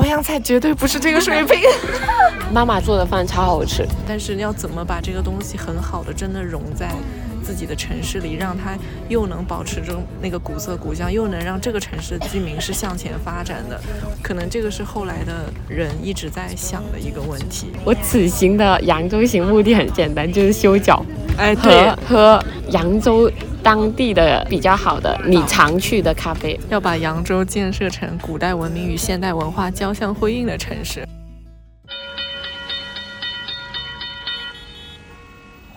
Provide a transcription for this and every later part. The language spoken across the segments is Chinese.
淮扬菜绝对不是这个水平。妈妈做的饭超好吃，但是要怎么把这个东西很好的真的融在自己的城市里，让它又能保持着那个古色古香，又能让这个城市的居民是向前发展的，可能这个是后来的人一直在想的一个问题。我此行的扬州行目的很简单，就是修脚，哎，和和扬州当地的比较好的你常去的咖啡，要把扬州建设成古代文明与现代文化交相辉映的城市。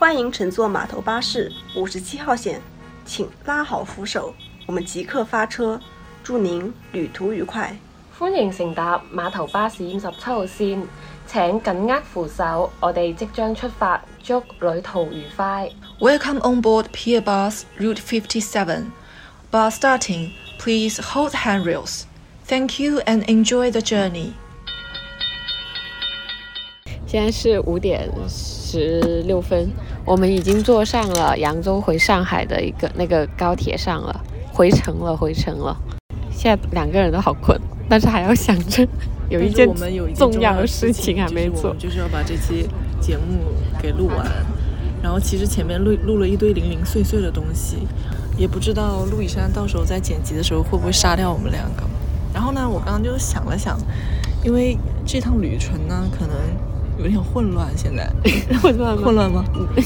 欢迎乘坐码头巴士五十七号线，请拉好扶手，我们即刻发车，祝您旅途愉快。歡迎乘搭碼頭巴士五十七號線，請緊握扶手，我哋即將出發，祝旅途愉快。Welcome on board Pier Bus Route 57. Bus starting. Please hold handrails. Thank you and enjoy the journey. 现在是五点十六分，我们已经坐上了扬州回上海的一个那个高铁上了，回程了，回程了。现在两个人都好困，但是还要想着有一件我们有一件重要的事情还没做就是。就是要把这期节目给录完。然后其实前面录录了一堆零零碎碎的东西，也不知道陆以山到时候在剪辑的时候会不会杀掉我们两个。然后呢，我刚刚就想了想，因为这趟旅程呢，可能有点混乱，现在混乱 混乱吗？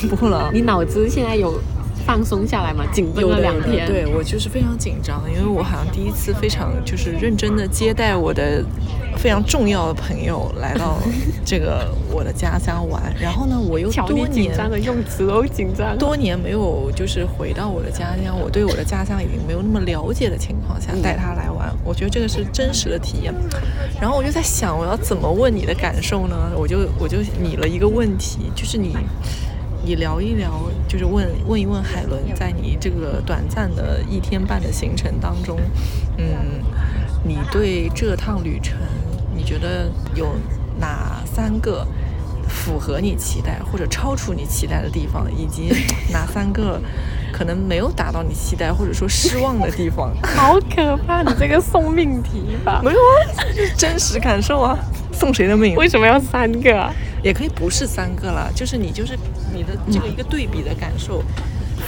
不混乱啊。你脑子现在有放松下来吗？紧绷了两天。对我就是非常紧张，因为我好像第一次非常就是认真的接待我的非常重要的朋友来到 这个我的家乡玩，然后呢，我又瞧多你紧年张的用词都紧张。多年没有就是回到我的家乡，我对我的家乡已经没有那么了解的情况下嗯带他来玩，我觉得这个是真实的体验。然后我就在想，我要怎么问你的感受呢？我就我就拟了一个问题，就是你你聊一聊，就是问问一问海伦，在你这个短暂的一天半的行程当中，嗯，你对这趟旅程，你觉得有哪三个？符合你期待或者超出你期待的地方，以及哪三个可能没有达到你期待或者说失望的地方？好可怕！你这个送命题吧？没有啊，真实感受啊。送谁的命？为什么要三个啊？也可以不是三个了，就是你就是你的这个一个对比的感受，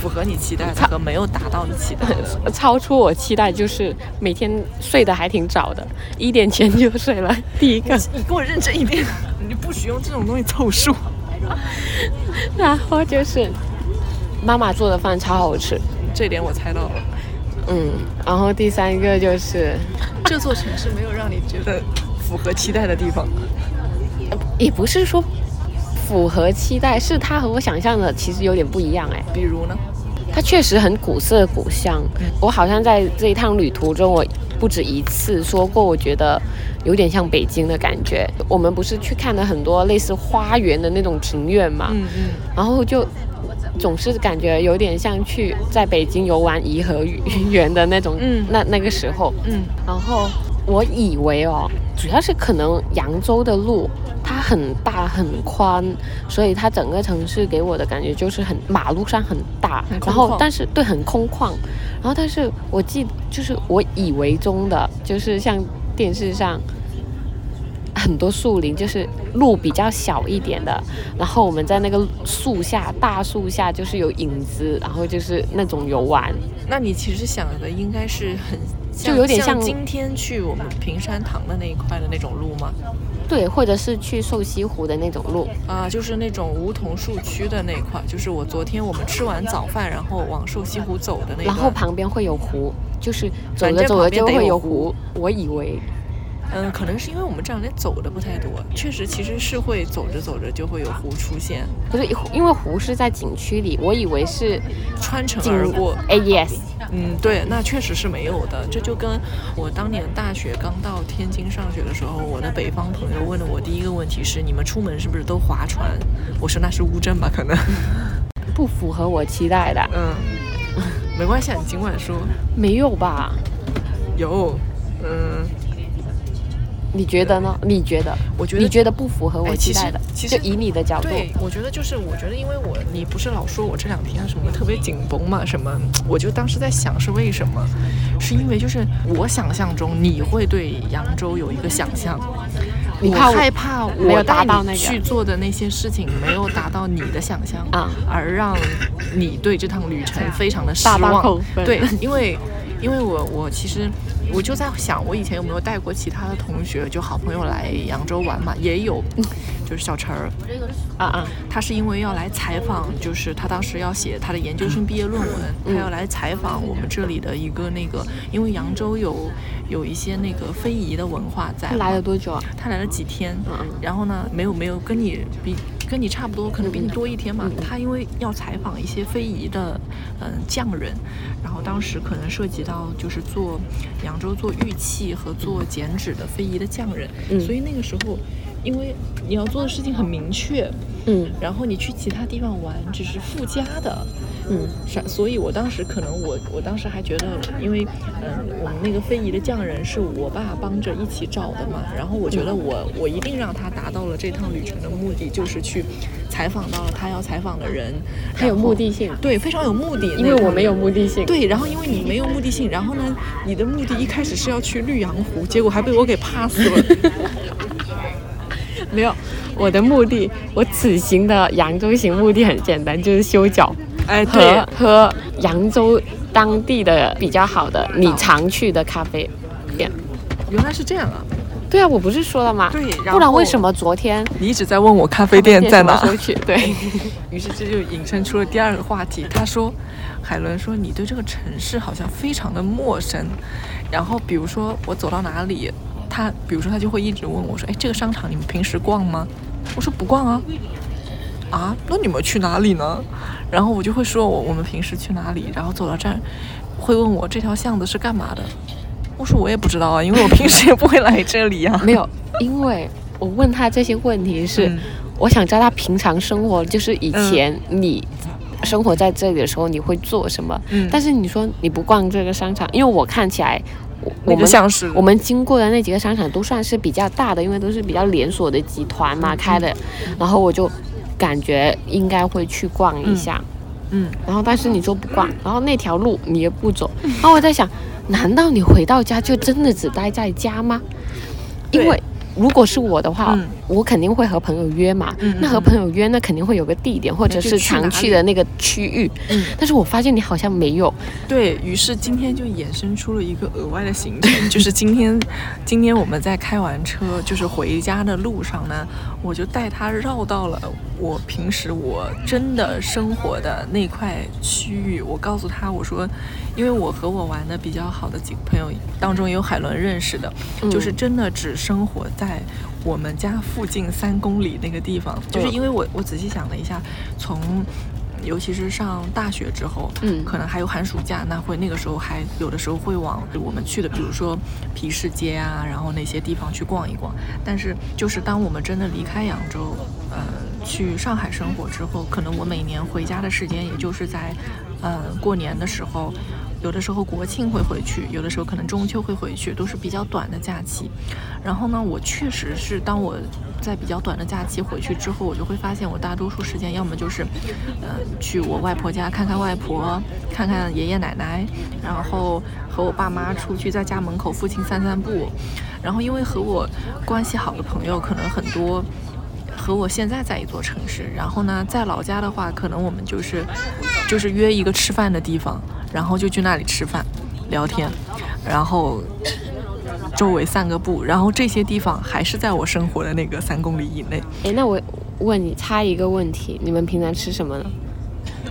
符合你期待的和没有达到你期待的。超出我期待，就是每天睡得还挺早的，一点前就睡了。第一个，你给我认真一点，你不许用这种东西凑数。然后就是妈妈做的饭超好吃，这点我猜到了。嗯，然后第三个就是 这座城市没有让你觉得符合期待的地方。也不是说符合期待，是它和我想象的其实有点不一样哎。比如呢？它确实很古色古香，我好像在这一趟旅途中，我不止一次说过，我觉得有点像北京的感觉。我们不是去看了很多类似花园的那种庭院嘛，嗯嗯。然后就总是感觉有点像去在北京游玩颐和园的那种，嗯。那那个时候，嗯。然后我以为哦，主要是可能扬州的路它很大很宽，所以它整个城市给我的感觉就是很马路上很大，很然后但是对很空旷，然后但是我记就是我以为中的就是像电视上。很多树林，就是路比较小一点的，然后我们在那个树下，大树下就是有影子，然后就是那种游玩，那你其实想的应该是很就有点像像今天去我们平山堂的那一块的那种路吗？对，或者是去瘦西湖的那种路，啊，就是那种梧桐树区的那一块，就是我昨天我们吃完早饭，然后往瘦西湖走的那然后。旁边会有湖，就是走着走着就会有湖。我以为嗯，可能是因为我们这两天走的不太多，确实其实是会走着走着就会有湖出现，不是，因为湖是在景区里，我以为是穿城而过。哎，yes，嗯，对，那确实是没有的。这就跟我当年大学刚到天津上学的时候，我的北方朋友问了我第一个问题是：你们出门是不是都划船？我说那是乌镇吧，可能。不符合我期待的，嗯，没关系，啊，你尽管说。没有吧？有，嗯，你觉得呢？你觉得？我觉得你觉得不符合我期待的？其实就以你的角度，对，我觉得就是，我觉得因为我你不是老说我这两天什么特别紧绷嘛，什么，我就当时在想是为什么，是因为就是我想象中你会对扬州有一个想象，我你怕我害怕我带达到那个你去做的那些事情没有达到你的想象啊而让你对这趟旅程 非常的失望。对，因为因为我我其实我就在想，我以前有没有带过其他的同学，就好朋友来扬州玩嘛，也有，就是小陈儿，啊啊，他是因为要来采访，就是他当时要写他的研究生毕业论文，他要来采访我们这里的一个那个，因为扬州有有一些那个非遗的文化在。他来了多久啊？他来了几天，嗯然后呢，没有没有跟你比，跟你差不多，可能比你多一天嘛。嗯他因为要采访一些非遗的嗯匠人，然后当时可能涉及到就是做扬州做玉器和做剪纸的非遗的匠人，嗯所以那个时候，因为你要做的事情很明确，嗯。然后你去其他地方玩只是附加的，嗯。是，所以我当时可能我我当时还觉得，因为嗯，我们那个非遗的匠人是我爸帮着一起找的嘛，然后我觉得我我一定让他达到了这趟旅程的目的，就是去采访到了他要采访的人，他有目的性。对，非常有目的，因为我没有目的性。对，然后因为你没有目的性，然后呢，你的目的一开始是要去绿阳湖，结果还被我给 pass 了。没有，我的目的，我此行的扬州行目的很简单，就是修脚哎，和对，和扬州当地的比较好的你常去的咖啡店。原来是这样啊！对啊，我不是说了吗？对然不然为什么昨天你一直在问我咖啡店在哪时候去？对，于是这就引申出了第二个话题。他说，海伦说你对这个城市好像非常的陌生。然后比如说我走到哪里，他比如说他就会一直问我说，哎，这个商场你们平时逛吗？我说不逛啊。啊，那你们去哪里呢？然后我就会说我我们平时去哪里，然后走到这儿，会问我这条巷子是干嘛的。我说我也不知道啊，因为我平时也不会来这里呀、没有，因为我问他这些问题是，嗯我想知道他平常生活，就是以前你生活在这里的时候你会做什么。嗯但是你说你不逛这个商场，因为我看起来。我们像是我们经过的那几个商场都算是比较大的，因为都是比较连锁的集团嘛、开的，然后我就感觉应该会去逛一下。嗯，然后但是你说不逛，然后那条路你也不走，然后我在想，难道你回到家就真的只待在家吗？因为如果是我的话，嗯我肯定会和朋友约嘛。那和朋友约，那肯定会有个地点或者是常去的那个区域。嗯但是我发现你好像没有。对于是，今天就衍生出了一个额外的行程，就是今天，今天我们在开完车，就是回家的路上呢，我就带他绕到了我平时我真的生活的那块区域。我告诉他，我说，因为我和我玩的比较好的几个朋友当中有海伦认识的，就是真的只生活在我们家附近三公里那个地方，就是嗯因为我我仔细想了一下，从尤其是上大学之后，嗯可能还有寒暑假，那会那个时候还有的时候会往我们去的，比如说皮市街啊，然后那些地方去逛一逛。但是就是当我们真的离开扬州，呃，去上海生活之后，可能我每年回家的时间也就是在，呃，过年的时候。有的时候国庆会回去，有的时候可能中秋会回去，都是比较短的假期。然后呢，我确实是当我在比较短的假期回去之后，我就会发现我大多数时间要么就是，呃，去我外婆家看看外婆，看看爷爷奶奶，然后和我爸妈出去在家门口附近散散步。然后因为和我关系好的朋友可能很多。和我现在在一座城市，然后呢，在老家的话，可能我们就是就是约一个吃饭的地方，然后就去那里吃饭、聊天，然后周围散个步，然后这些地方还是在我生活的那个三公里以内。哎，那我问你插一个问题，你们平常吃什么呢？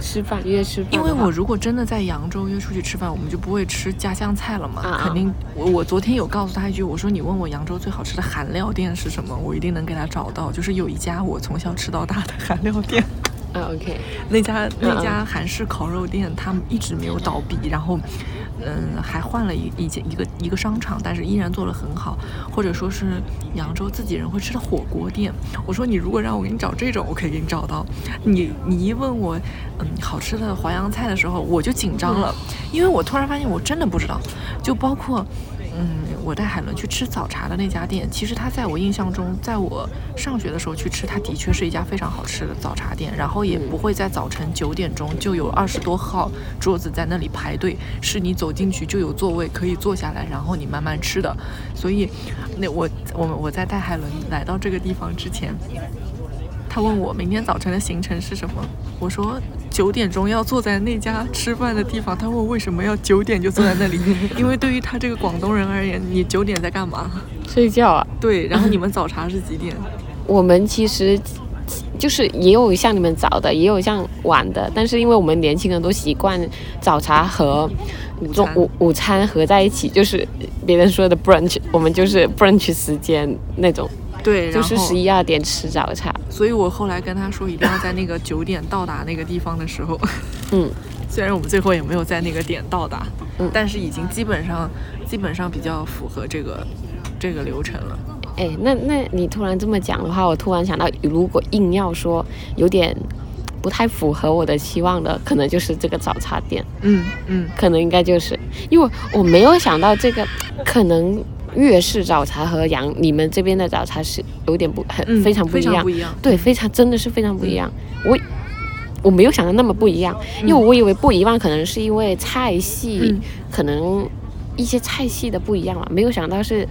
吃饭约吃饭？因为我如果真的在扬州约出去吃饭，我们就不会吃家乡菜了嘛，肯定。我我昨天有告诉他一句，我说你问我扬州最好吃的韩料店是什么，我一定能给他找到。就是有一家我从小吃到大的韩料店。啊，OK，那家嗯那家韩式烤肉店，他们一直没有倒闭，然后，嗯，还换了一一间一个一个商场，但是依然做得很好，或者说是扬州自己人会吃的火锅店。我说你如果让我给你找这种，我可以给你找到。你你一问我，嗯，好吃的淮扬菜的时候，我就紧张了，因为我突然发现我真的不知道，就包括。嗯，我带海伦去吃早茶的那家店，其实它在我印象中，在我上学的时候去吃，它的确是一家非常好吃的早茶店。然后也不会在早晨九点钟就有二十多号桌子在那里排队，是你走进去就有座位可以坐下来，然后你慢慢吃的。所以，那我我我在带海伦来到这个地方之前，他问我明天早晨的行程是什么，我说。九点钟要坐在那家吃饭的地方，他问为什么要九点就坐在那里？因为对于他这个广东人而言，你九点在干嘛？睡觉啊。对，然后你们早茶是几点？我们其实就是也有像你们早的，也有像晚的，但是因为我们年轻人都习惯早茶和中午午餐合在一起，就是别人说的 brunch，我们就是 brunch 时间那种。对，就是十一二点吃早茶，所以我后来跟他说，一定要在那个九点到达那个地方的时候，嗯，虽然我们最后也没有在那个点到达，嗯，但是已经基本上基本上比较符合这个这个流程了。哎，那那你突然这么讲的话，我突然想到，如果硬要说有点不太符合我的期望的，可能就是这个早茶店，嗯嗯，可能应该就是，因为我没有想到这个可能。粤式早茶和洋你们这边的早茶是有点不很非常不一样，对，非常真的是非常不一样。我我没有想到那么不一样，因为我以为不一样可能是因为菜系，可能一些菜系的不一样嘛，没有想到是，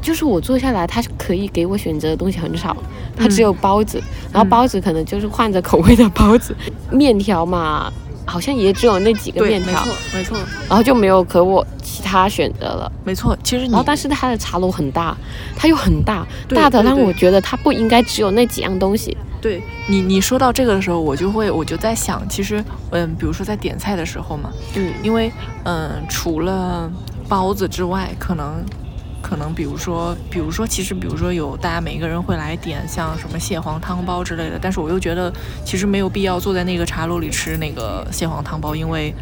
就是我坐下来，它可以给我选择的东西很少，他只有包子，然后包子可能就是换着口味的包子，面条嘛。好像也只有那几个面条，没错，没错，然后就没有可我其他选择了。没错，其实然后但是他的茶楼很大，它又很大，大的让我觉得它不应该只有那几样东西。对你，你说到这个的时候，我就会我就在想，其实嗯，比如说在点菜的时候嘛，嗯，因为嗯，除了包子之外，可能。可能比如说，比如说，其实比如说有大家每一个人会来点像什么蟹黄汤包之类的，但是我又觉得其实没有必要坐在那个茶楼里吃那个蟹黄汤包，因为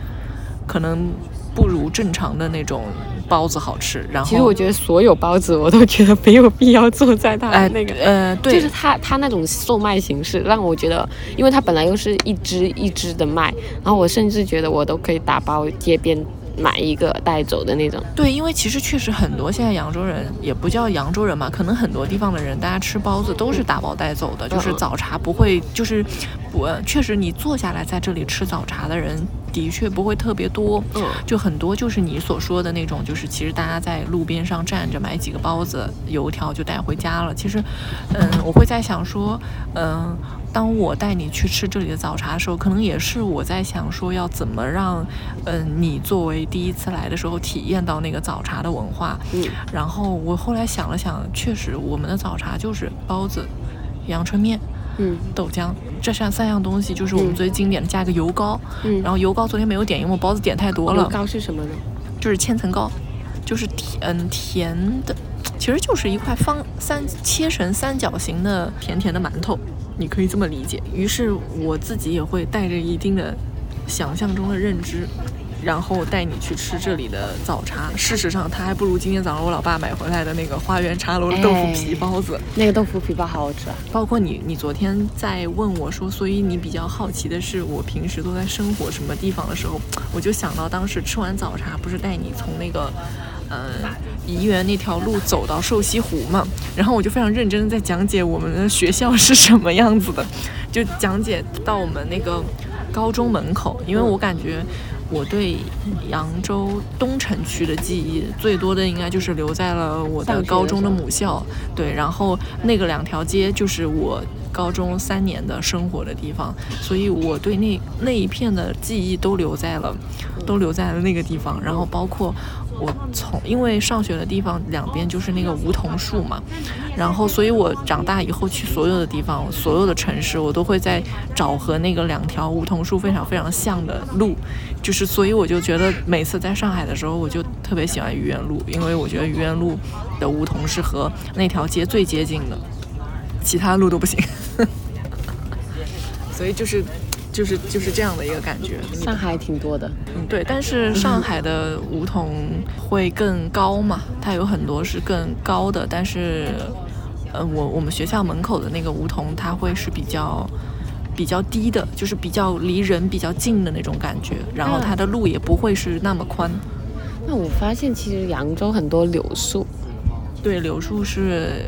可能不如正常的那种包子好吃。然后其实我觉得所有包子我都觉得没有必要坐在它 那个呃，对，就是它它那种售卖形式让我觉得，因为它本来又是一只一只的卖，然后我甚至觉得我都可以打包街边。买一个带走的那种，对，因为其实确实很多现在扬州人也不叫扬州人嘛，可能很多地方的人，大家吃包子都是打包带走的，就是早茶不会，就是不，确实你坐下来在这里吃早茶的人的确不会特别多，嗯，就很多就是你所说的那种，就是其实大家在路边上站着买几个包子、油条就带回家了。其实，嗯，我会在想说，嗯。当我带你去吃这里的早茶的时候，可能也是我在想说要怎么让，嗯，你作为第一次来的时候体验到那个早茶的文化。嗯。然后我后来想了想，确实我们的早茶就是包子、阳春面、嗯，豆浆，这三三样东西就是我们最经典的，加一个油糕。嗯。然后油糕昨天没有点，因为我包子点太多了。油糕是什么呢？就是千层糕，就是甜嗯甜的，其实就是一块方三切成三角形的甜甜的馒头。你可以这么理解，于是我自己也会带着一定的想象中的认知，然后带你去吃这里的早茶。事实上，它还不如今天早上我老爸买回来的那个花园茶楼的豆腐皮包子。那个豆腐皮包好好吃啊！包括你，你昨天在问我说，所以你比较好奇的是我平时都在生活什么地方的时候，我就想到当时吃完早茶，不是带你从那个。嗯，怡园那条路走到瘦西湖嘛，然后我就非常认真的在讲解我们的学校是什么样子的，就讲解到我们那个高中门口，因为我感觉我对扬州东城区的记忆最多的应该就是留在了我的高中的母校，对，然后那个两条街就是我高中三年的生活的地方，所以我对那那一片的记忆都留在了，都留在了那个地方，然后包括。我从因为上学的地方两边就是那个梧桐树嘛，然后所以我长大以后去所有的地方，所有的城市，我都会在找和那个两条梧桐树非常非常像的路，就是所以我就觉得每次在上海的时候，我就特别喜欢愚园路，因为我觉得愚园路的梧桐是和那条街最接近的，其他路都不行，所以就是。就是就是这样的一个感觉，上海挺多的，嗯对，但是上海的梧桐会更高嘛，它有很多是更高的，但是，呃，我我们学校门口的那个梧桐，它会是比较比较低的，就是比较离人比较近的那种感觉，然后它的路也不会是那么宽，那我发现其实扬州很多柳树，对，柳树是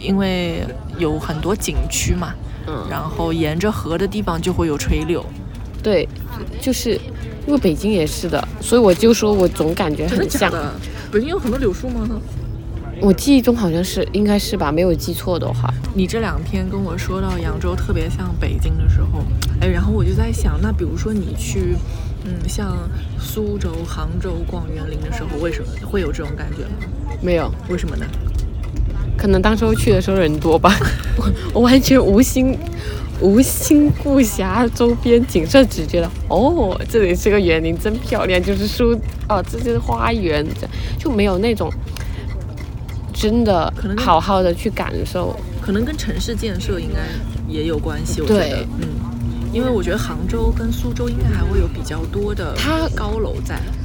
因为有很多景区嘛，嗯，然后沿着河的地方就会有垂柳，对，就是因为北京也是的，所以我就说我总感觉很像。的？北京有很多柳树吗？我记忆中好像是，应该是吧，没有记错的话。你这两天跟我说到扬州特别像北京的时候，哎，然后我就在想，那比如说你去，嗯，像苏州、杭州逛园林的时候，为什么会有这种感觉吗？没有，为什么呢？可能当时候去的时候人多吧，我我完全无心无心顾暇周边景色，只觉得哦，这里是个园林，真漂亮，就是树啊，这就是花园，这就没有那种真的可能好好的去感受。可能跟城市建设应该也有关系，我觉对。得，嗯，因为我觉得杭州跟苏州应该还会有比较多的它高楼在，它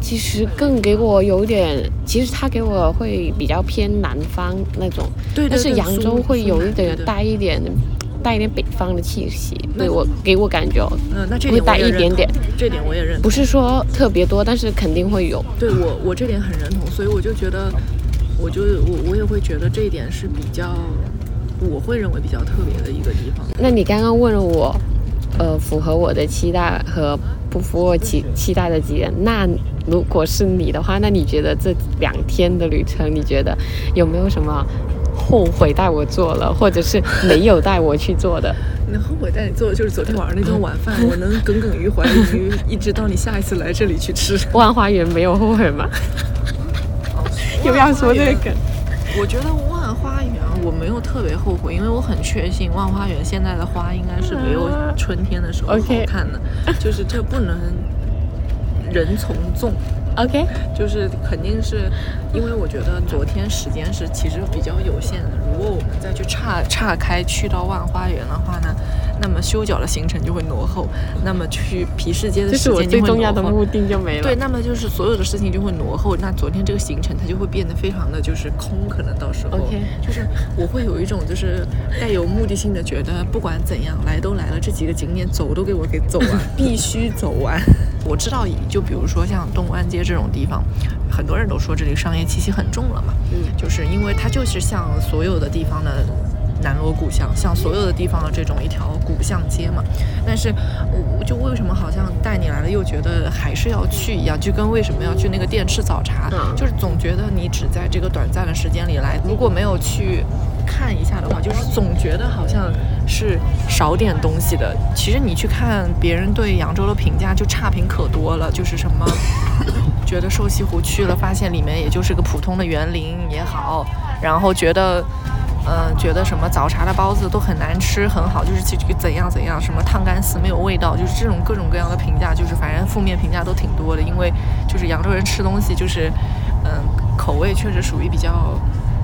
其实更给我有点，其实他给我会比较偏南方那种，对但是扬州会有一点带一点带一点北方的气息，那对我给我感觉哦，嗯，那这会带一点点，这点我也认同。不是说特别多，但是肯定会有。对我，我这点很认同，所以我就觉得，我就我我也会觉得这一点是比较，我会认为比较特别的一个地方。那你刚刚问了我，呃，符合我的期待和不符合我期期待的几点，那如果是你的话，那你觉得这两天的旅程，你觉得有没有什么后悔带我做了，或者是没有带我去做的？你后悔带你做的就是昨天晚上那顿晚饭，我能耿耿于怀于一直到你下一次来这里去吃。万花园没有后悔吗？又要说这个？我觉得万花园我没有特别后悔，因为我很确信万花园现在的花应该是没有春天的时候好看的，就是这不能人从众。OK，就是肯定是因为我觉得昨天时间是其实比较有限的，如果我们再去岔岔开去到万花园的话呢，那么修脚的行程就会挪后，那么去皮市街的时间就会最重要的挪后。目的就没了。对，那么就是所有的事情就会挪后，那昨天这个行程它就会变得非常的就是空，可能到时候。OK 就是我会有一种就是带有目的性的觉得不管怎样来都来了，这几个景点走都给我给走完，必须走完。我知道，就比如说像东安街这种地方，很多人都说这里商业气息很重了嘛，嗯。就是因为它就是像所有的地方的南锣鼓巷，像所有的地方的这种一条古巷街嘛。但是，我就为什么好像带你来了又觉得还是要去一样，就跟为什么要去那个店吃早茶，嗯就是总觉得你只在这个短暂的时间里来，如果没有去看一下的话，就是总觉得好像是少点东西的。其实你去看别人对扬州的评价，就差评可多了，就是什么。觉得瘦西湖去了，发现里面也就是个普通的园林也好，然后觉得，嗯、觉得什么早茶的包子都很难吃，很好，就是这个怎样怎样，什么烫干丝没有味道，就是这种各种各样的评价，就是反正负面评价都挺多的，因为就是扬州人吃东西就是，嗯、口味确实属于比较。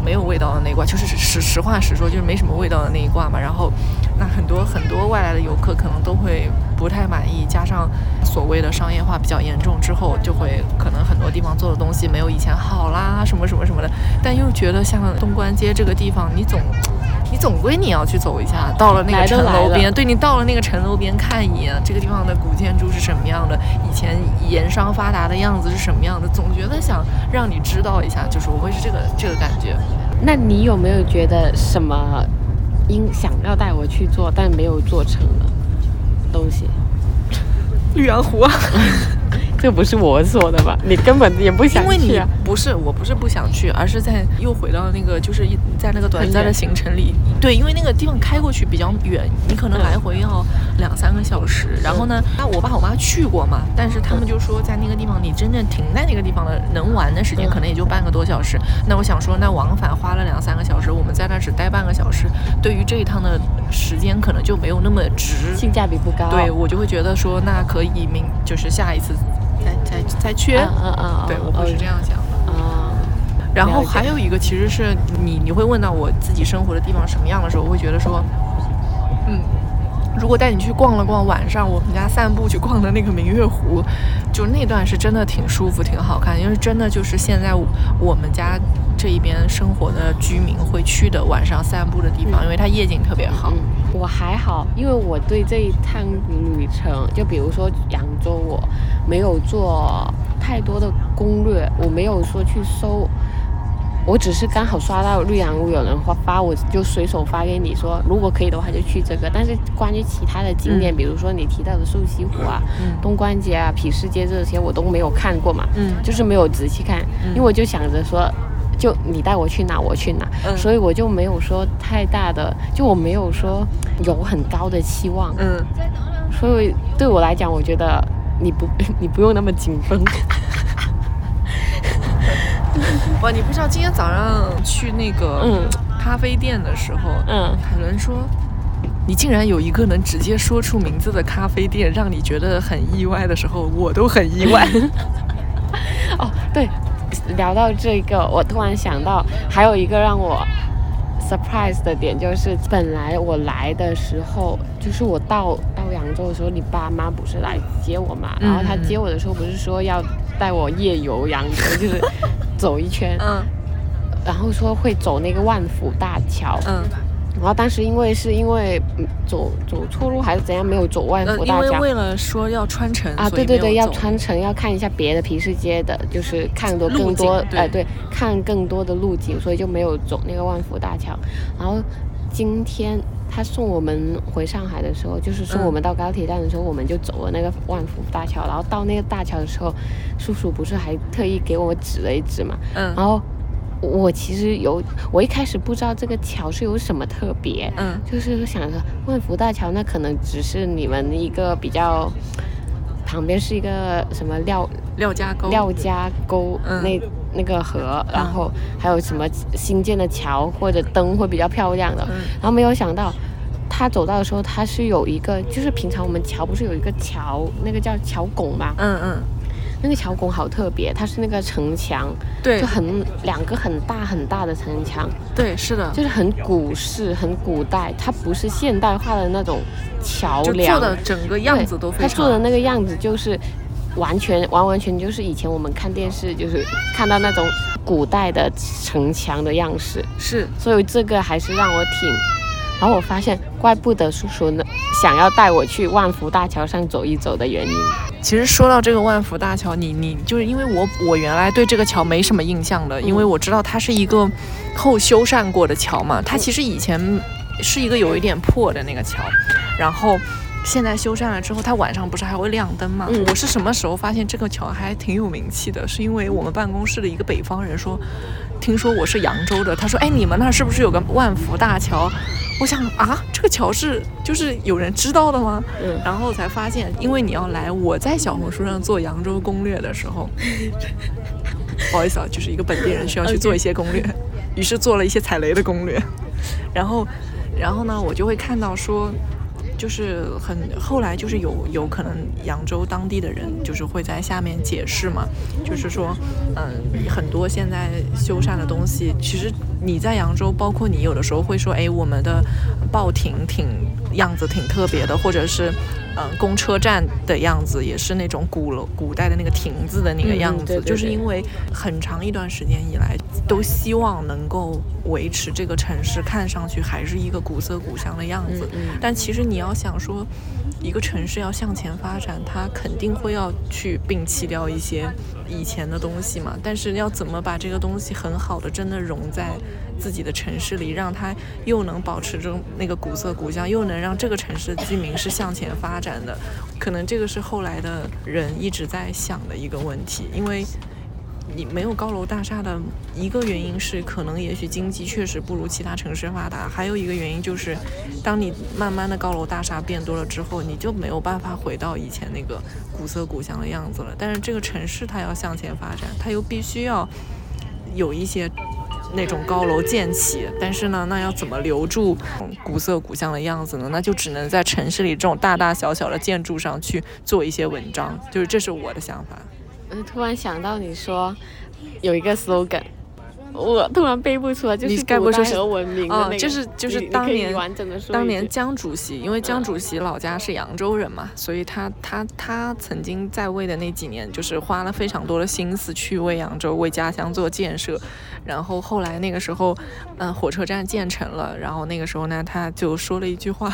没有味道的那一挂，就是实实话实说，就是没什么味道的那一挂嘛。然后，那很多很多外来的游客可能都会不太满意，加上所谓的商业化比较严重之后，就会可能很多地方做的东西没有以前好啦，什么什么什么的。但又觉得像东关街这个地方，你总 你总归你要去走一下，到了那个城楼边，对你到了那个城楼边看一眼，这个地方的古建筑是什么样的，以前盐商发达的样子是什么样的，总觉得想让你知道一下，就是我会是这个这个感觉。那你有没有觉得什么应想要带我去做但没有做成的东西？绿羊湖啊，这不是我说的吧？你根本也不想因为你去啊。不是，我不是不想去，而是在又回到那个，就是一在那个短暂的行程里，对，因为那个地方开过去比较远，你可能来回要两三个小时。然后呢，那我爸我妈去过嘛，但是他们就说在那个地方，你真正停在那个地方的能玩的时间嗯可能也就半个多小时。那我想说，那往返花了两三个小时，我们在那只待半个小时，对于这一趟的时间可能就没有那么值。性价比不高。对我就会觉得说，那可以明就是下一次再再再去。嗯嗯嗯，对，我会是这样想的。嗯。然后还有一个，其实是你你会问到我自己生活的地方什么样的时候，我会觉得说，嗯，如果带你去逛了逛晚上我们家散步去逛的那个明月湖，就那段是真的挺舒服、挺好看，因为真的就是现在我我们家这一边生活的居民会去的晚上散步的地方，因为它夜景特别好。嗯，我还好，因为我对这一趟旅程，就比如说扬州，我没有做太多的攻略，我没有说去搜。我只是刚好刷到绿杨屋有人发发，我就随手发给你说，如果可以的话就去这个。但是关于其他的景点，比如说你提到的瘦西湖啊、东关街啊、皮市街这些，我都没有看过嘛，嗯就是没有仔细看，因为我就想着说，就你带我去哪我去哪，嗯所以我就没有说太大的，就我没有说有很高的期望，嗯，所以对我来讲，我觉得你不 你不用那么紧绷。哇，你不知道今天早上去那个嗯咖啡店的时候，嗯，海伦说。你竟然有一个能直接说出名字的咖啡店，让你觉得很意外的时候，我都很意外。哦，对，聊到这个，我突然想到还有一个让我 surprise 的点，就是本来我来的时候，就是我到到扬州的时候，你爸妈不是来接我嘛？然后他接我的时候不是说要带我夜游扬州，就是走一圈，嗯然后说会走那个万福大桥。嗯然后当时因为是因为嗯走走错路还是怎样，没有走万呃，福大桥。因为为了说要穿城啊，对对对，要穿城，要看一下别的皮市街的，就是看多更多哎、对，看更多的路景，所以就没有走那个万福大桥。然后今天他送我们回上海的时候，就是送嗯我们到高铁站的时候，我们就走了那个万福大桥。然后到那个大桥的时候，叔叔不是还特意给我指了一指嘛？嗯然后我其实有，我一开始不知道这个桥是有什么特别，嗯就是想着万福大桥，那可能只是你们一个比较，旁边是一个什么廖廖家沟，廖家沟嗯那、那个河，然后还有什么新建的桥或者灯会比较漂亮的，嗯然后没有想到。他走到的时候，他是有一个，就是平常我们桥不是有一个桥，那个叫桥拱嘛？嗯嗯，那个桥拱好特别，它是那个城墙，对。就很两个很大很大的城墙，对，是的，就是很古式、很古代，它不是现代化的那种桥梁，做的。整个样子都非对它做的，那个样子就是完全完完全就是以前我们看电视就是看到那种古代的城墙的样式，是。所以这个还是让我挺。然后我发现，怪不得叔叔呢想要带我去万福大桥上走一走的原因。其实说到这个万福大桥，你你就是因为我我原来对这个桥没什么印象的，因为我知道它是一个后修缮过的桥嘛，它其实以前是一个有一点破的那个桥，然后。现在修缮了之后，它晚上不是还会亮灯吗？嗯我是什么时候发现这个桥还挺有名气的？是因为我们办公室的一个北方人说，听说我是扬州的，他说：“哎，你们那儿是不是有个万福大桥？”我想啊，这个桥是就是有人知道的吗？嗯然后才发现，因为你要来，我在小红书上做扬州攻略的时候，不好意思啊，就是一个本地人需要去做一些攻略，于是做了一些踩雷的攻略，然后，然后呢，我就会看到说。就是很后来就是有有可能扬州当地的人就是会在下面解释嘛，就是说，嗯，很多现在修缮的东西，其实你在扬州，包括你有的时候会说，哎，我们的报亭挺样子挺特别的，或者是嗯公车站的样子也是那种古楼古代的那个亭子的那个嗯样子，对对对就是因为很长一段时间以来都希望能够维持这个城市看上去还是一个古色古香的样子，但其实你要想说，一个城市要向前发展，它肯定会要去摒弃掉一些以前的东西嘛。但是要怎么把这个东西很好的真的融在自己的城市里，让它又能保持着那个古色古香，又能让这个城市的居民是向前发展的，可能这个是后来的人一直在想的一个问题，因为。你没有高楼大厦的一个原因是，可能也许经济确实不如其他城市发达，还有一个原因就是，当你慢慢的高楼大厦变多了之后，你就没有办法回到以前那个古色古香的样子了。但是这个城市它要向前发展，它又必须要有一些那种高楼建起，但是呢，那要怎么留住古色古香的样子呢？那就只能在城市里这种大大小小的建筑上去做一些文章，就是这是我的想法。嗯，突然想到你说有一个 slogan，我突然背不出来，就是该不是和文明的那个，就是就是当年完整的说当年江主席，因为江主席老家是扬州人嘛，所以他他他曾经在位的那几年，就是花了非常多的心思去为扬州、为家乡做建设。然后后来那个时候，嗯，火车站建成了，然后那个时候呢，他就说了一句话。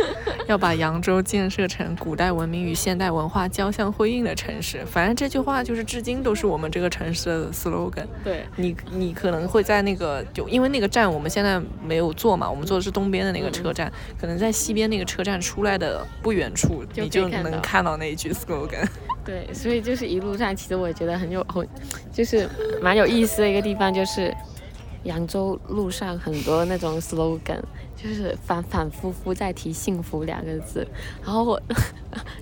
要把扬州建设成古代文明与现代文化交相辉映的城市。反正这句话就是至今都是我们这个城市的 slogan。对你，你可能会在那个就因为那个站我们现在没有坐嘛，我们坐的是东边的那个车站，可能在西边那个车站出来的不远处，你就能看到那一句 slogan。对，所以就是一路上，其实我也觉得很有很，就是蛮有意思的一个地方，就是扬州路上很多那种 slogan。就是反反复复在提“幸福”两个字，然后我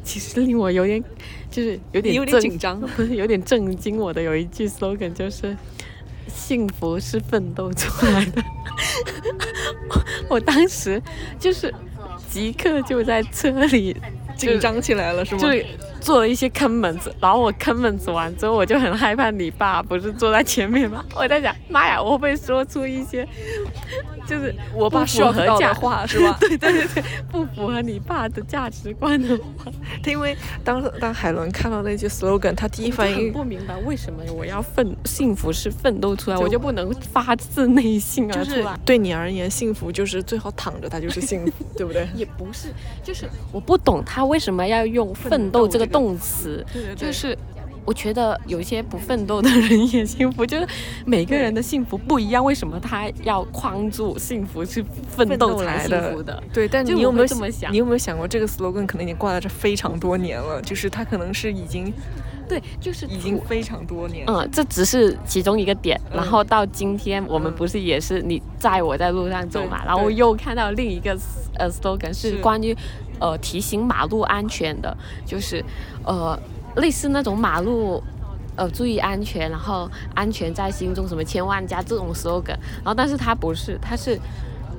其实令我有点就是有点有点紧张，不是有点震惊。我的有一句 slogan 就是“幸福是奋斗出来的”，我我当时就是即刻就在车里紧张起来了，是吗？做了一些坑门子，然后我坑门子完之后，我就很害怕你爸不是坐在前面吗？我在想，妈呀，我会说出一些就是我爸符合假话 是吧？对对对对，不符合你爸的价值观的话。因为当当海伦看到那句 slogan，他第一反应不明白为什么我要奋幸福是奋斗出来，我就不能发自内心而出来。对你而言，幸福就是最好躺着，它就是幸福，对不对？也不是，就是我不懂他为什么要用奋斗这个。动词就是我觉得有一些不奋斗的人也幸福，就是每个人的幸福不一样，为什么他要框住幸福去奋斗才幸福的？对，但你有没有这么想？你有没有想过这个 slogan 可能已经挂在这非常多年了？就是他可能是已经对，就是已经非常多年。嗯，这只是其中一个点。然后到今天我们不是也是你载我在路上走嘛？然后又看到另一个呃 slogan 是关于。呃，提醒马路安全的，就是，呃，类似那种马路，呃，注意安全，然后安全在心中，什么千万家这种 slogan，然后但是他不是，他是。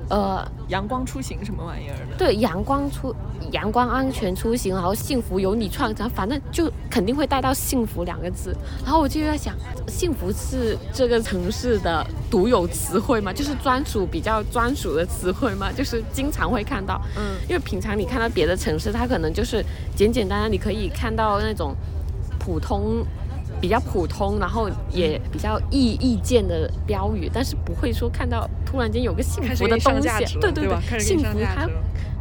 呃，阳光出行什么玩意儿的？对，阳光出，阳光安全出行，然后幸福由你创造，反正就肯定会带到幸福两个字。然后我就在想，幸福是这个城市的独有词汇吗？就是专属比较专属的词汇吗？就是经常会看到，嗯，因为平常你看到别的城市，它可能就是简简单单，你可以看到那种普通。比较普通，然后也比较易易见的标语，但是不会说看到突然间有个幸福的东西，对对对，幸福它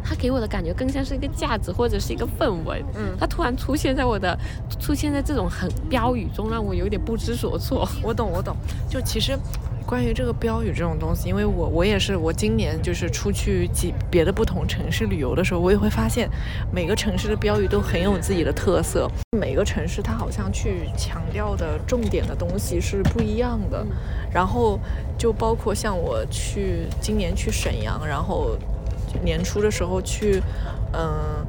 它给我的感觉更像是一个价值或者是一个氛围，嗯，它突然出现在我的出现在这种很标语中，让我有点不知所措。我懂我懂，就其实。关于这个标语这种东西，因为我我也是，我今年就是出去几别的不同城市旅游的时候，我也会发现每个城市的标语都很有自己的特色。每个城市它好像去强调的重点的东西是不一样的。然后就包括像我去今年去沈阳，然后年初的时候去，嗯。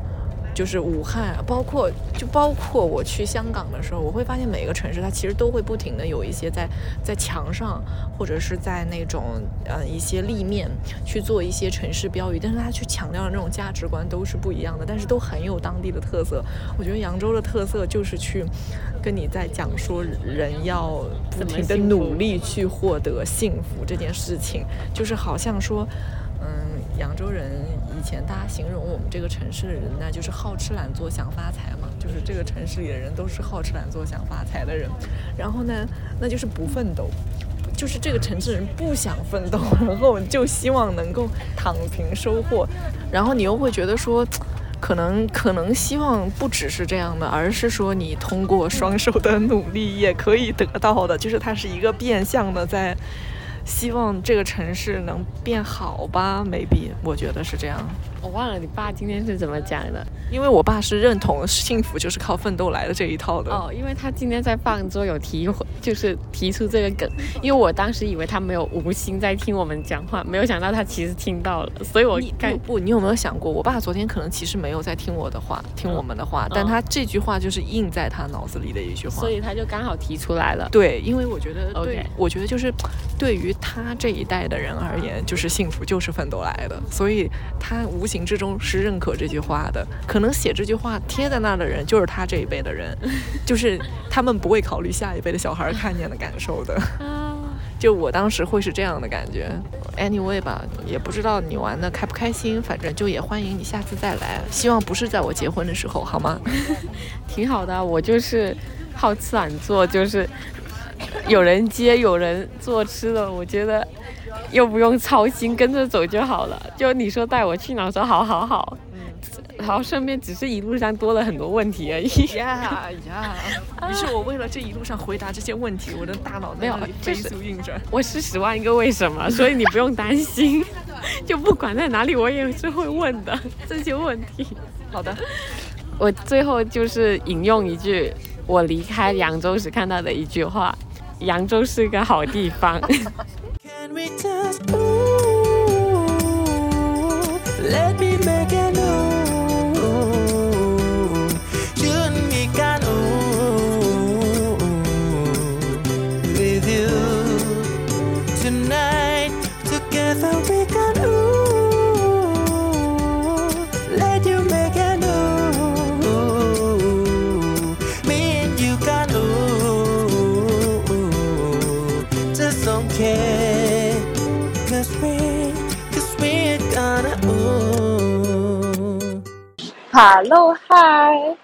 就是武汉，包括就包括我去香港的时候，我会发现每个城市它其实都会不停的有一些在在墙上或者是在那种呃一些立面去做一些城市标语，但是它去强调的那种价值观都是不一样的，但是都很有当地的特色。我觉得扬州的特色就是去跟你在讲说人要不停的努力去获得幸福这件事情，就是好像说。嗯，扬州人以前大家形容我们这个城市的人呢，就是好吃懒做想发财嘛，就是这个城市里的人都是好吃懒做想发财的人。然后呢，那就是不奋斗，就是这个城市人不想奋斗，然后就希望能够躺平收获。然后你又会觉得说，可能可能希望不只是这样的，而是说你通过双手的努力也可以得到的，就是它是一个变相的在。希望这个城市能变好吧，maybe，我觉得是这样。我忘了你爸今天是怎么讲的，因为我爸是认同幸福就是靠奋斗来的这一套的。哦，因为他今天在饭桌有提，就是提出这个梗，因为我当时以为他没有无心在听我们讲话，没有想到他其实听到了，所以我不不，你有没有想过，我爸昨天可能其实没有在听我的话，听我们的话，但他这句话就是印在他脑子里的一句话，所以他就刚好提出来了。对，因为我觉得，OK，我觉得就是对于他这一代的人而言，就是幸福就是奋斗来的，所以他无形。之中是认可这句话的，可能写这句话贴在那儿的人就是他这一辈的人，就是他们不会考虑下一辈的小孩看见的感受的。就我当时会是这样的感觉。Anyway 吧，也不知道你玩的开不开心，反正就也欢迎你下次再来。希望不是在我结婚的时候，好吗？挺好的，我就是好吃懒做，就是 有人接有人做吃的，我觉得又不用操心，跟着走就好了。就你说带我去哪，我说好好好。然后顺便只是一路上多了很多问题而已。呀呀！于是我为了这一路上回答这些问题，我的大脑没有飞速运转。我是十万个为什么，所以你不用担心。就不管在哪里，我也是会问的这些问题。好的，我最后就是引用一句我离开扬州时看到的一句话：扬州是个好地方。Hello，嗨，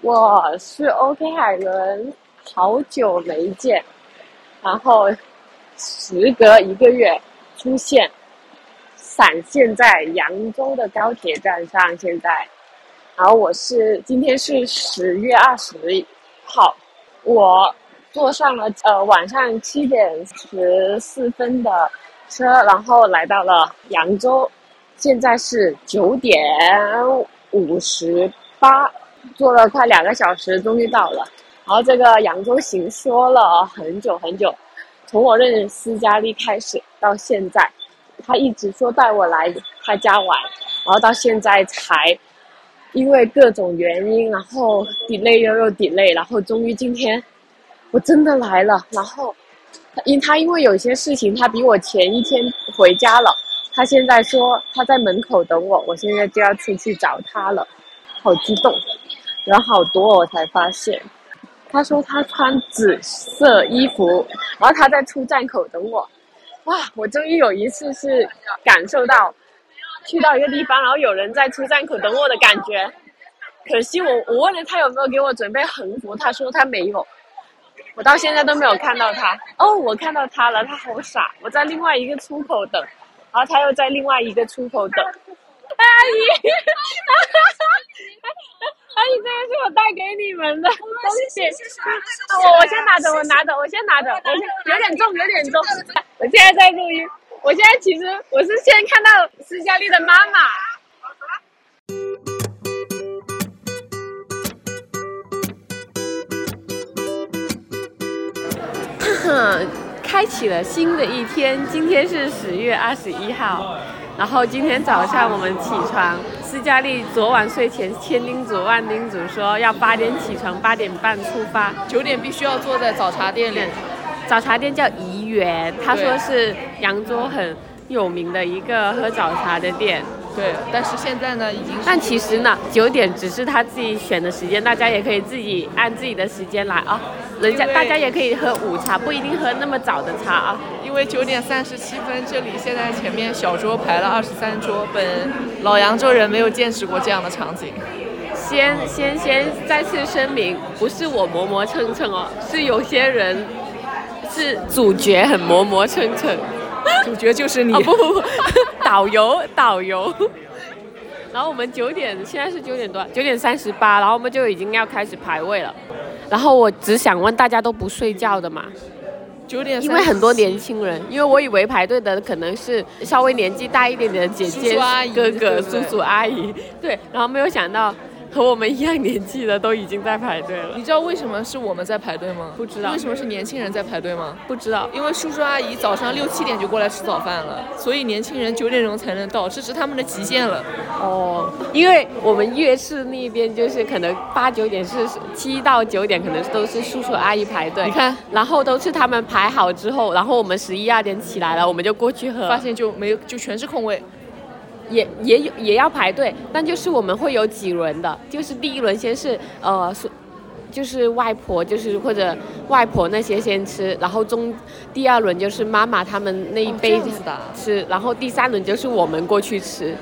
我是 OK 海伦，好久没见，然后时隔一个月出现，闪现在扬州的高铁站上。现在，然后我是今天是十月二十号，我坐上了呃晚上七点十四分的车，然后来到了扬州，现在是九点。五十八，坐了快两个小时，终于到了。然后这个扬州行说了很久很久，从我认识斯嘉丽开始到现在，他一直说带我来他家玩，然后到现在才因为各种原因，然后 delay 又又 delay，然后终于今天我真的来了。然后因他因为有些事情，他比我前一天回家了。他现在说他在门口等我，我现在就要出去找他了，好激动，人好多，我才发现。他说他穿紫色衣服，然后他在出站口等我。哇，我终于有一次是感受到去到一个地方，然后有人在出站口等我的感觉。可惜我我问了他有没有给我准备横幅，他说他没有，我到现在都没有看到他。哦，我看到他了，他好傻，我在另外一个出口等。然后他又在另外一个出口等，阿姨，阿姨，这个是我带给你们的。东西，我我先拿着，我拿着，我先拿着，我先有点重，有点重。我现在在录音，我现在其实我是先看到斯嘉丽的妈妈。开启了新的一天，今天是十月二十一号，然后今天早上我们起床，斯嘉丽昨晚睡前千叮嘱万叮嘱说要八点起床，八点半出发，九点必须要坐在早茶店里，早茶店叫怡园，他说是扬州很有名的一个喝早茶的店。对，但是现在呢，已经。但其实呢，九点只是他自己选的时间，大家也可以自己按自己的时间来啊。人家大家也可以喝午茶，不一定喝那么早的茶啊。因为九点三十七分，这里现在前面小桌排了二十三桌，本老扬州人没有见识过这样的场景。先先先再次声明，不是我磨磨蹭蹭哦，是有些人是主角很磨磨蹭蹭。主角就是你，不不不，导游导游。然后我们九点，现在是九点多，九点三十八，然后我们就已经要开始排位了。然后我只想问，大家都不睡觉的嘛？九点，因为很多年轻人，因为我以为排队的可能是稍微年纪大一点点的姐姐、哥哥、叔叔阿姨，对，然后没有想到。和我们一样年纪的都已经在排队了。你知道为什么是我们在排队吗？不知道。为什么是年轻人在排队吗？不知道。因为叔叔阿姨早上六七点就过来吃早饭了，所以年轻人九点钟才能到，这是他们的极限了。哦。因为我们粤市那边就是可能八九点是七到九点可能都是叔叔阿姨排队。你看，然后都是他们排好之后，然后我们十一二点起来了，我们就过去喝，发现就没有，就全是空位。也也有也要排队，但就是我们会有几轮的，就是第一轮先是呃，就是外婆，就是或者外婆那些先吃，然后中第二轮就是妈妈他们那一辈吃，然后第三轮就是我们过去吃，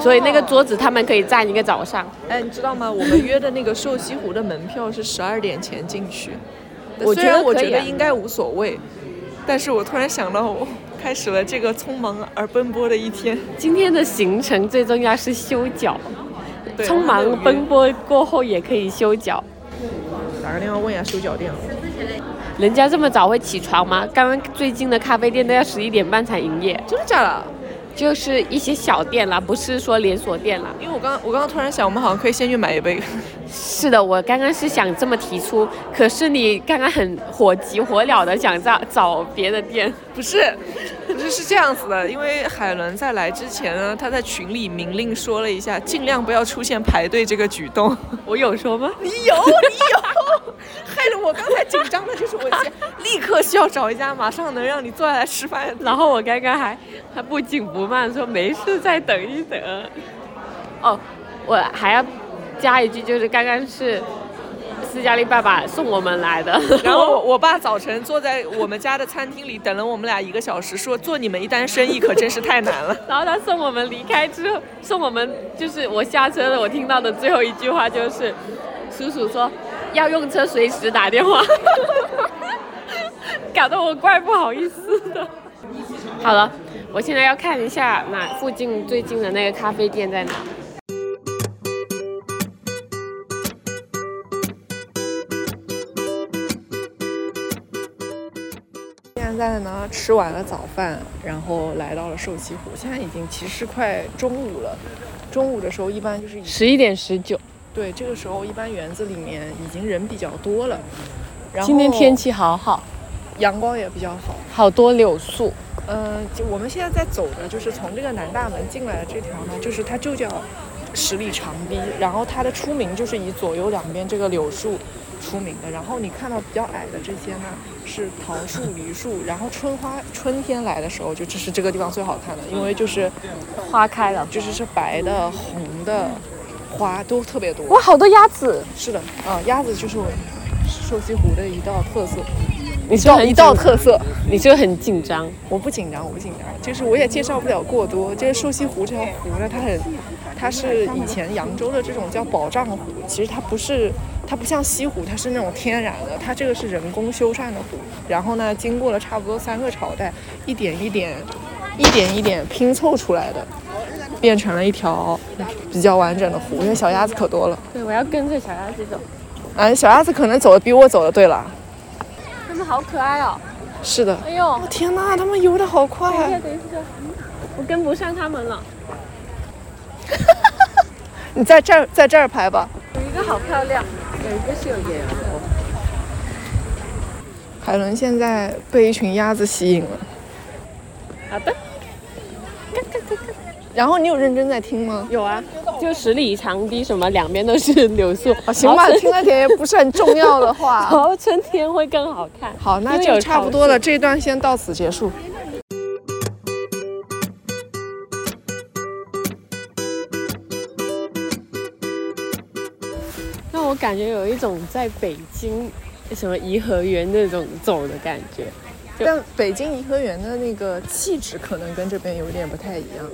所以那个桌子他们可以占一个早上。哎，你知道吗？我们约的那个瘦西湖的门票是十二点前进去。我觉得我觉得应该无所谓，但是我突然想到，我开始了这个匆忙而奔波的一天。今天的行程最重要是修脚，匆忙奔。波过后也可以修脚。打个电话问一下修脚店。人家这么早会起床吗？刚刚最近的咖啡店都要十一点半才营业，真的假的？就是一些小店啦，不是说连锁店啦。因为我刚我刚刚突然想，我们好像可以先去买一杯。是的，我刚刚是想这么提出，可是你刚刚很火急火燎的想找找别的店，不是，不是是这样子的，因为海伦在来之前呢，她在群里明令说了一下，尽量不要出现排队这个举动。我有说吗？你有，你有，害得我刚才紧张的就是我现立刻需要找一家马上能让你坐下来吃饭。然后我刚刚还还不紧不慢说没事，再等一等。哦，我还要加一句，就是刚刚是斯嘉丽爸爸送我们来的，然后我我爸早晨坐在我们家的餐厅里等了我们俩一个小时，说做你们一单生意可真是太难了。然后他送我们离开之后，送我们就是我下车了，我听到的最后一句话就是，叔叔说要用车随时打电话，搞得我怪不好意思的。好了，我现在要看一下哪附近最近的那个咖啡店在哪。在呢，吃完了早饭，然后来到了瘦西湖。现在已经其实快中午了，中午的时候一般就是十一点十九，对这个时候一般园子里面已经人比较多了。然后今天天气好好，阳光也比较好。好多柳树。嗯，就我们现在在走的就是从这个南大门进来的这条呢，就是它就叫十里长堤，然后它的出名就是以左右两边这个柳树出名的。然后你看到比较矮的这些呢是桃树、梨树，然后春花春天来的时候，就这是这个地方最好看的，因为就是花开了，就是是白的、红的花都特别多。哇，好多鸭子！是的，啊、鸭子就是我瘦西湖的一道特色，你是很一道一道特色。你是不是很紧张？我不紧张，我不紧张，就是我也介绍不了过多。这个瘦西湖这条湖呢，它很，它是以前扬州的这种叫宝障湖，其实它不是，它不像西湖，它是那种天然的，它这个是人工修缮的湖。然后呢，经过了差不多三个朝代，一点一点，一点一点拼凑出来的，变成了一条比较完整的湖。因为小鸭子可多了，对，我要跟着小鸭子走，啊，小鸭子可能走的比我走的对了。它们好可爱哦！是的，哎呦，天哪，它们游的好快等一下，啊！等一下，我跟不上它们了。你在这儿，在这儿拍吧。有一个好漂亮，有一个是有眼头。海伦现在被一群鸭子吸引了。好的，然后你有认真在听吗？有啊，就十里长堤，什么两边都是柳树。啊，行吧，听了点也不是很重要的话然。后春天会更好看。好，那就差不多了，这一段先到此结束。感觉有一种在北京什么颐和园那种走的感觉。但北京颐和园的那个气质可能跟这边有点不太一样。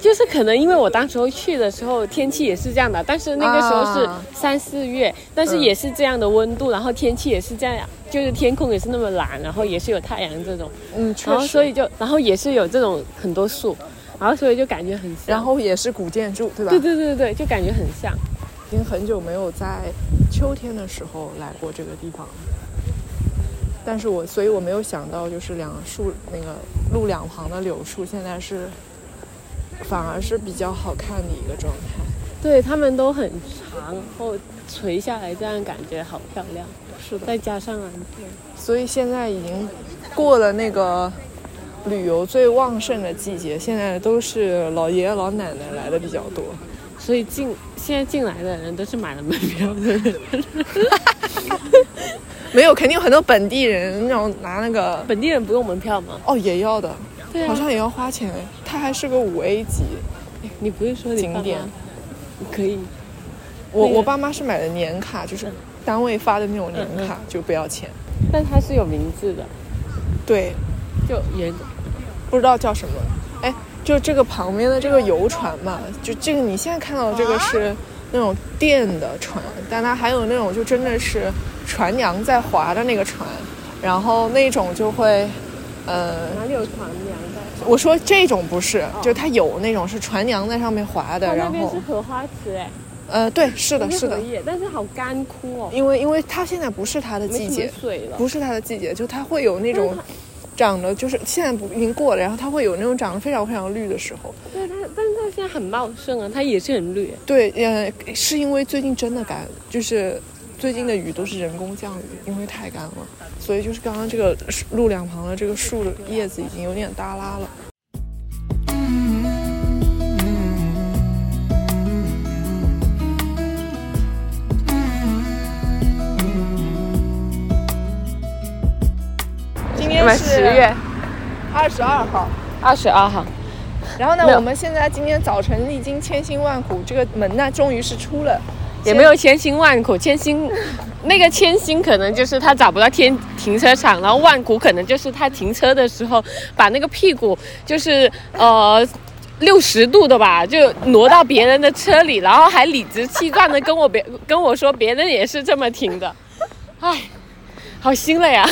就是可能因为我当时候去的时候天气也是这样的，但是那个时候是啊三四月，但是嗯也是这样的温度，然后天气也是这样，就是天空也是那么蓝，然后也是有太阳这种，嗯，确然后。所以就然后也是有这种很多树，然后所以就感觉很像。然后也是古建筑，对吧？对对对对，就感觉很像。已经很久没有在秋天的时候来过这个地方了。但是我，所以我没有想到，就是两树那个路两旁的柳树，现在是反而是比较好看的一个状态。对，它们都很长，然后垂下来，这样感觉好漂亮。是的，再加上蓝天，所以现在已经过了那个旅游最旺盛的季节，现在都是老爷爷老奶奶来的比较多。所以进现在进来的人都是买了门票的人。没有，肯定有很多本地人那种拿那个本地人不用门票吗？哦也要的，对啊好像也要花钱。它还是个五 A 级。你不是说你景点可以？那个我我爸妈是买的年卡，就是单位发的那种年卡，就不要钱。但它是有名字的，对，就也不知道叫什么。哎，就这个旁边的这个游船嘛，就这个你现在看到的这个是那种电的船，但它还有那种就真的是船娘在划的那个船，然后那种就会，呃，哪里有船娘在？我说这种不是，就它有那种是船娘在上面划的，然后边是荷花池哎，呃，对，是的，是的但是好干枯哦，因为因为它现在不是它的季节，水了。不是它的季节，就它会有那种长得就是现在不已经过了，然后它会有那种长得非常非常绿的时候。对它，但是它现在很茂盛啊，它也是很绿。对，呃，是因为最近真的干，就是最近的雨都是人工降雨，因为太干了，所以就是刚刚这个路两旁的这个树的叶子已经有点耷拉了。们十月二十二号，二十二号，然后呢，我们现在今天早晨历经千辛万苦，这个门呢终于是出了，也没有千辛万苦，千辛那个千辛可能就是他找不到天停车场，然后万苦可能就是他停车的时候把那个屁股就是呃。六十度的吧，就挪到别人的车里，然后还理直气壮的跟我别跟我说别人也是这么停的，唉，好心累啊！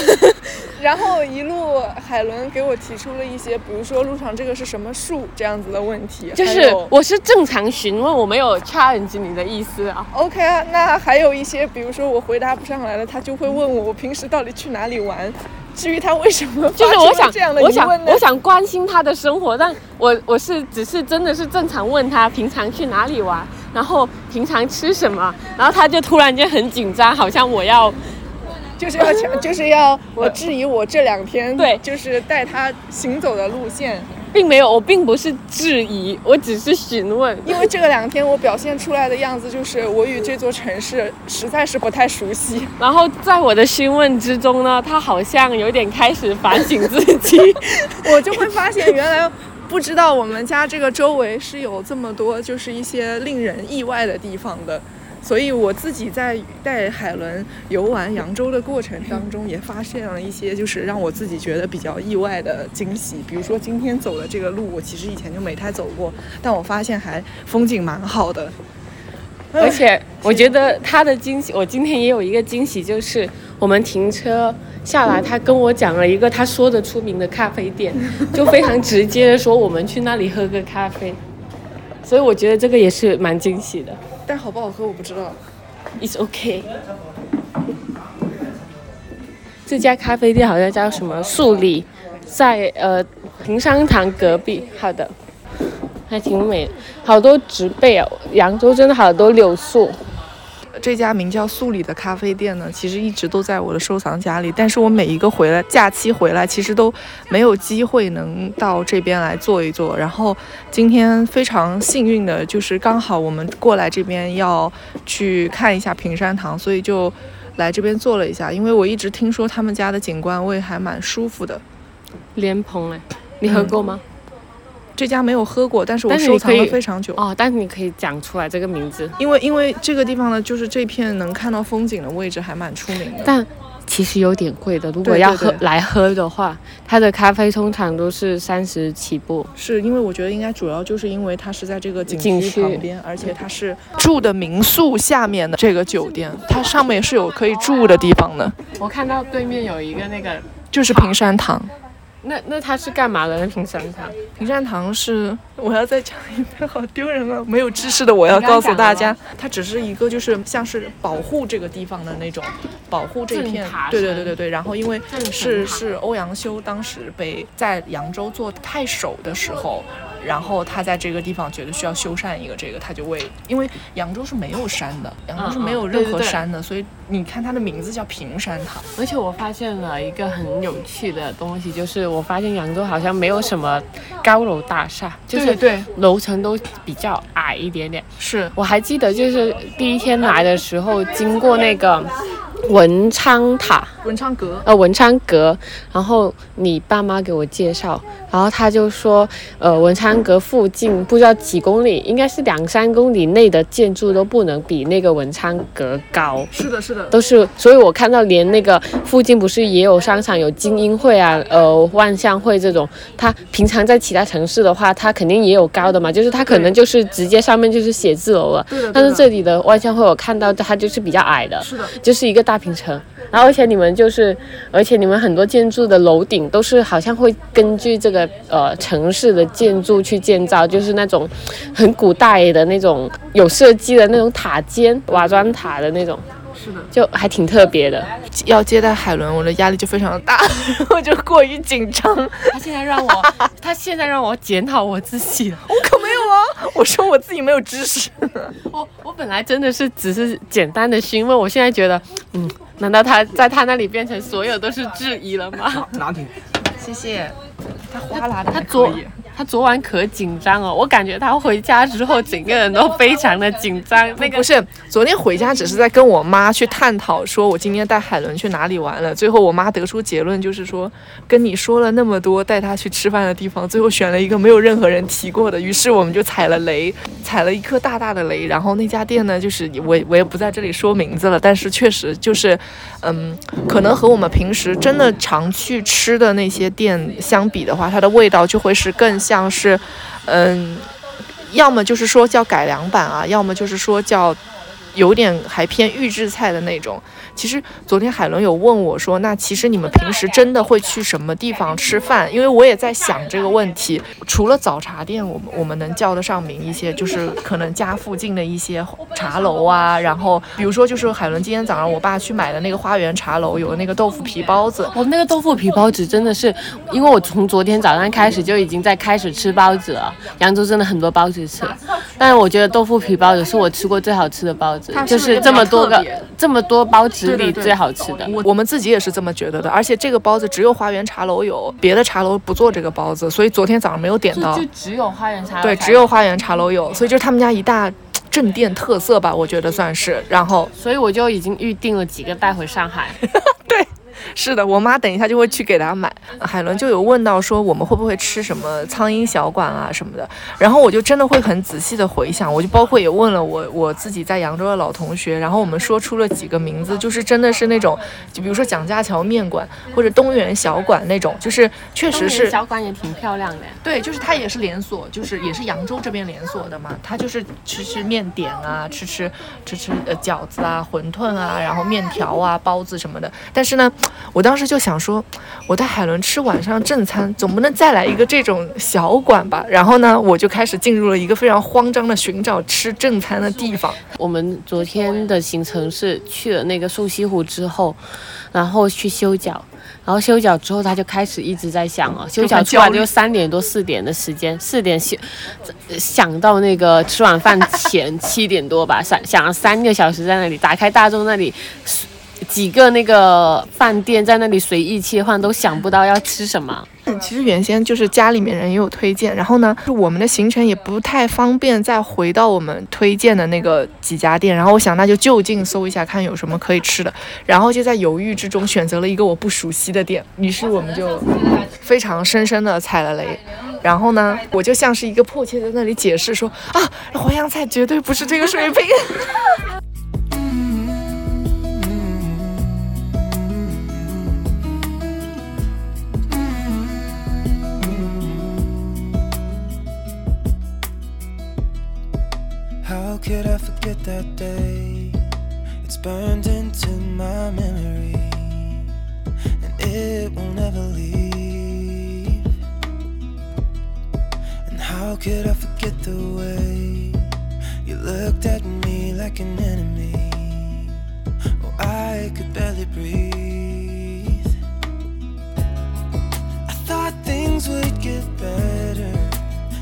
然后一路海伦给我提出了一些，比如说路上这个是什么树这样子的问题，就是我是正常询问，我没有 challenge 你的意思啊。OK 啊，那还有一些，比如说我回答不上来了，他就会问我我平时到底去哪里玩。至于他为什么就是我想这样的，我想疑问，呢我？想关心他的生活，但我我是只是真的是正常问他平常去哪里玩，然后平常吃什么，然后他就突然间很紧张，好像我要就是要强，就是要我质疑我这两天对就是带他行走的路线，并没有，我并不是质疑，我只是询问。因为这个两天我表现出来的样子就是我与这座城市实在是不太熟悉。然后在我的询问之中呢，他好像有点开始反省自己。我就会发现原来不知道我们家这个周围是有这么多就是一些令人意外的地方的。所以我自己在带海伦游玩扬州的过程当中，也发现了一些就是让我自己觉得比较意外的惊喜。比如说今天走的这个路，我其实以前就没太走过，但我发现还风景蛮好的。而且我觉得他的惊喜，我今天也有一个惊喜，就是我们停车下来，他跟我讲了一个他说的出名的咖啡店，就非常直接的说我们去那里喝个咖啡，所以我觉得这个也是蛮惊喜的。但好不好喝我不知道。It's OK。这家咖啡店好像叫什么素里，在呃平山堂隔壁。好的，还挺美，好多植被哦。扬州真的好多柳树。这家名叫素里的咖啡店呢，其实一直都在我的收藏夹里，但是我每一个回来假期回来，其实都没有机会能到这边来坐一坐。然后今天非常幸运的就是刚好我们过来这边要去看一下平山堂，所以就来这边坐了一下。因为我一直听说他们家的景观位还蛮舒服的。莲蓬哎，你喝过吗？这家没有喝过，但是我收藏了非常久。哦，但是你可以讲出来这个名字。因为因为这个地方呢，就是这片能看到风景的位置还蛮出名的。但其实有点贵的，如果对对要喝对来喝的话，它的咖啡通常都是三十起步。是因为我觉得应该主要就是因为它是在这个景区旁边，而且它是住的民宿下面的这个酒店，它上面是有可以住的地方的，我看到对面有一个那个，就是平山堂。那那他是干嘛的？那平山堂？平山堂是我要再讲一遍，好丢人啊！没有知识的我要告诉大家，它只是一个就是像是保护这个地方的那种，保护这片。对对对对对。然后因为是是欧阳修当时被在扬州做太守的时候。然后他在这个地方觉得需要修缮一个这个，他就为因为扬州是没有山的，扬州是没有任嗯嗯对对对何山的，所以你看它的名字叫平山堂。而且我发现了一个很有趣的东西，就是我发现扬州好像没有什么高楼大厦，就是对对楼层都比较矮一点点。是我还记得，就是第一天来的时候，经过那个文昌塔，文昌阁。呃，文昌阁。然后你爸妈给我介绍，然后他就说，呃，文昌阁附近不知道几公里，应该是两三公里内的建筑都不能比那个文昌阁高。是的，是的，都是。所以我看到连那个附近不是也有商场，有精英会啊，呃，万象汇这种。他平常在其他城市的话，他肯定也有高的嘛，就是他可能就是直接上面就是写字楼了。但是这里的万象汇我看到它就是比较矮的。是的。就是一个大平层，然后而且你们就是，而且你们很多建筑的楼顶都是好像会根据这个呃城市的建筑去建造，就是那种很古代的那种有设计的那种塔尖瓦砖塔的那种。是的，就还挺特别的。要接待海伦，我的压力就非常的大，我就过于紧张。他现在让我，他现在让我检讨我自己。我说我自己没有知识。我我本来真的是只是简单的询问，我现在觉得，嗯，难道他在他那里变成所有都是质疑了吗？拿铁，谢谢。他哗啦的，他昨他昨晚可紧张哦，我感觉他回家之后整个人都非常的紧张。那个不是昨天回家只是在跟我妈去探讨，说我今天带海伦去哪里玩了。最后我妈得出结论就是说，跟你说了那么多带他去吃饭的地方，最后选了一个没有任何人提过的。于是我们就踩了雷，踩了一颗大大的雷。然后那家店呢，就是我我也不在这里说名字了，但是确实就是，嗯，可能和我们平时真的常去吃的那些店相比的话。它的味道就会是更像是，嗯，要么就是说叫改良版啊，要么就是说叫有点还偏预制菜的那种。其实昨天海伦有问我说：“那其实你们平时真的会去什么地方吃饭？”因为我也在想这个问题。除了早茶店，我们我们能叫得上名一些，就是可能家附近的一些茶楼啊。然后比如说，就是海伦今天早上我爸去买的那个花园茶楼，有那个豆腐皮包子。哦，那个豆腐皮包子真的是，因为我从昨天早上开始就已经在开始吃包子了。扬州真的很多包子吃，但是我觉得豆腐皮包子是我吃过最好吃的包子，就是这么多个这么多包子。里最好吃的，我们自己也是这么觉得的。而且这个包子只有花园茶楼有，别的茶楼不做这个包子，所以昨天早上没有点到。就只有花园茶楼。对，只有花园茶楼有，所以就是他们家一大镇店特色吧，我觉得算是。然后，所以我就已经预定了几个带回上海。对。是的，我妈等一下就会去给他买。海伦就有问到说我们会不会吃什么苍蝇小馆啊什么的，然后我就真的会很仔细的回想，我就包括也问了我我自己在扬州的老同学，然后我们说出了几个名字，就是真的是那种，就比如说蒋家桥面馆或者东园小馆那种，就是确实是小馆也挺漂亮的。对，就是它也是连锁，就是也是扬州这边连锁的嘛，它就是吃吃面点啊，吃吃吃吃呃饺子啊、馄饨啊，然后面条啊、包子什么的，但是呢。我当时就想说，我带海伦吃晚上正餐，总不能再来一个这种小馆吧？然后呢，我就开始进入了一个非常慌张的寻找吃正餐的地方。我们昨天的行程是去了那个瘦西湖之后，然后去修脚，然后修脚之后他就开始一直在想啊，修脚出来就三点多四点的时间，四点想想到那个吃晚饭前七点多吧，想想了三个小时在那里打开大众那里。几个那个饭店在那里随意切换，都想不到要吃什么。嗯，其实原先就是家里面人也有推荐，然后呢，就我们的行程也不太方便再回到我们推荐的那个几家店。然后我想，那就就近搜一下，看有什么可以吃的。然后就在犹豫之中选择了一个我不熟悉的店，于是我们就 非常深深的踩了雷。然后呢，我就像是一个迫切在那里解释说啊，淮扬菜绝对不是这个水平。Could I forget that day? It's burned into my memory, and it will never leave. And how could I forget the way you looked at me like an enemy? Oh, I could barely breathe. I thought things would get better,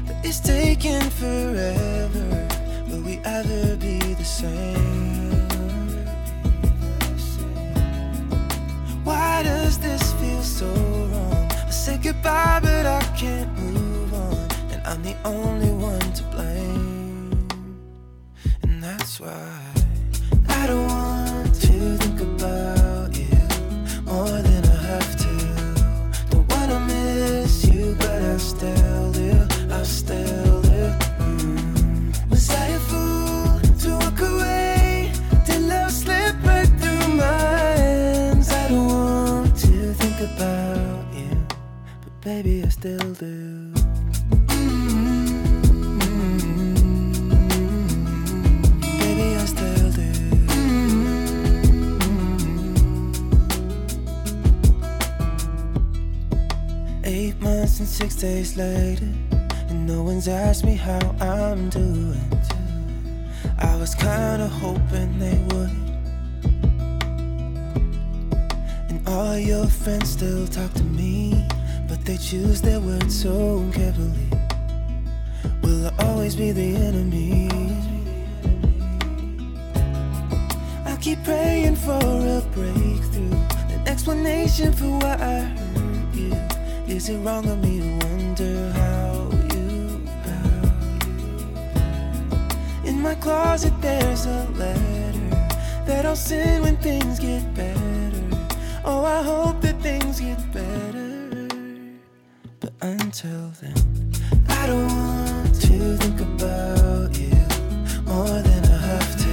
but it's taken forever ever be the same? Why does this feel so wrong? I said goodbye, but I can't move on. And I'm the only one to blame. And that's why still do. Baby, I still do. Eight months and six days later, and no one's asked me how I'm doing. I was kinda hoping they would. And all your friends still talk to me, they choose their words so carefully. Will I always be the enemy? I keep praying for a breakthrough, an explanation for why I hurt you. Is it wrong of me to wonder how you, how? In my closet there's a letter that I'll send when things get better. Oh, I hope that things get better. Until then, I don't want to think about you more than I have to.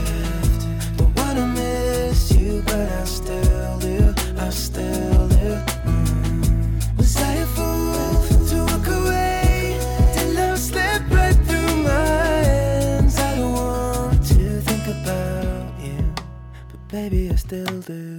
Don't wanna miss you, but I still do. I still do. Mm. Was I a fool to walk away? Did love slip right through my hands? I don't want to think about you, but baby, I still do.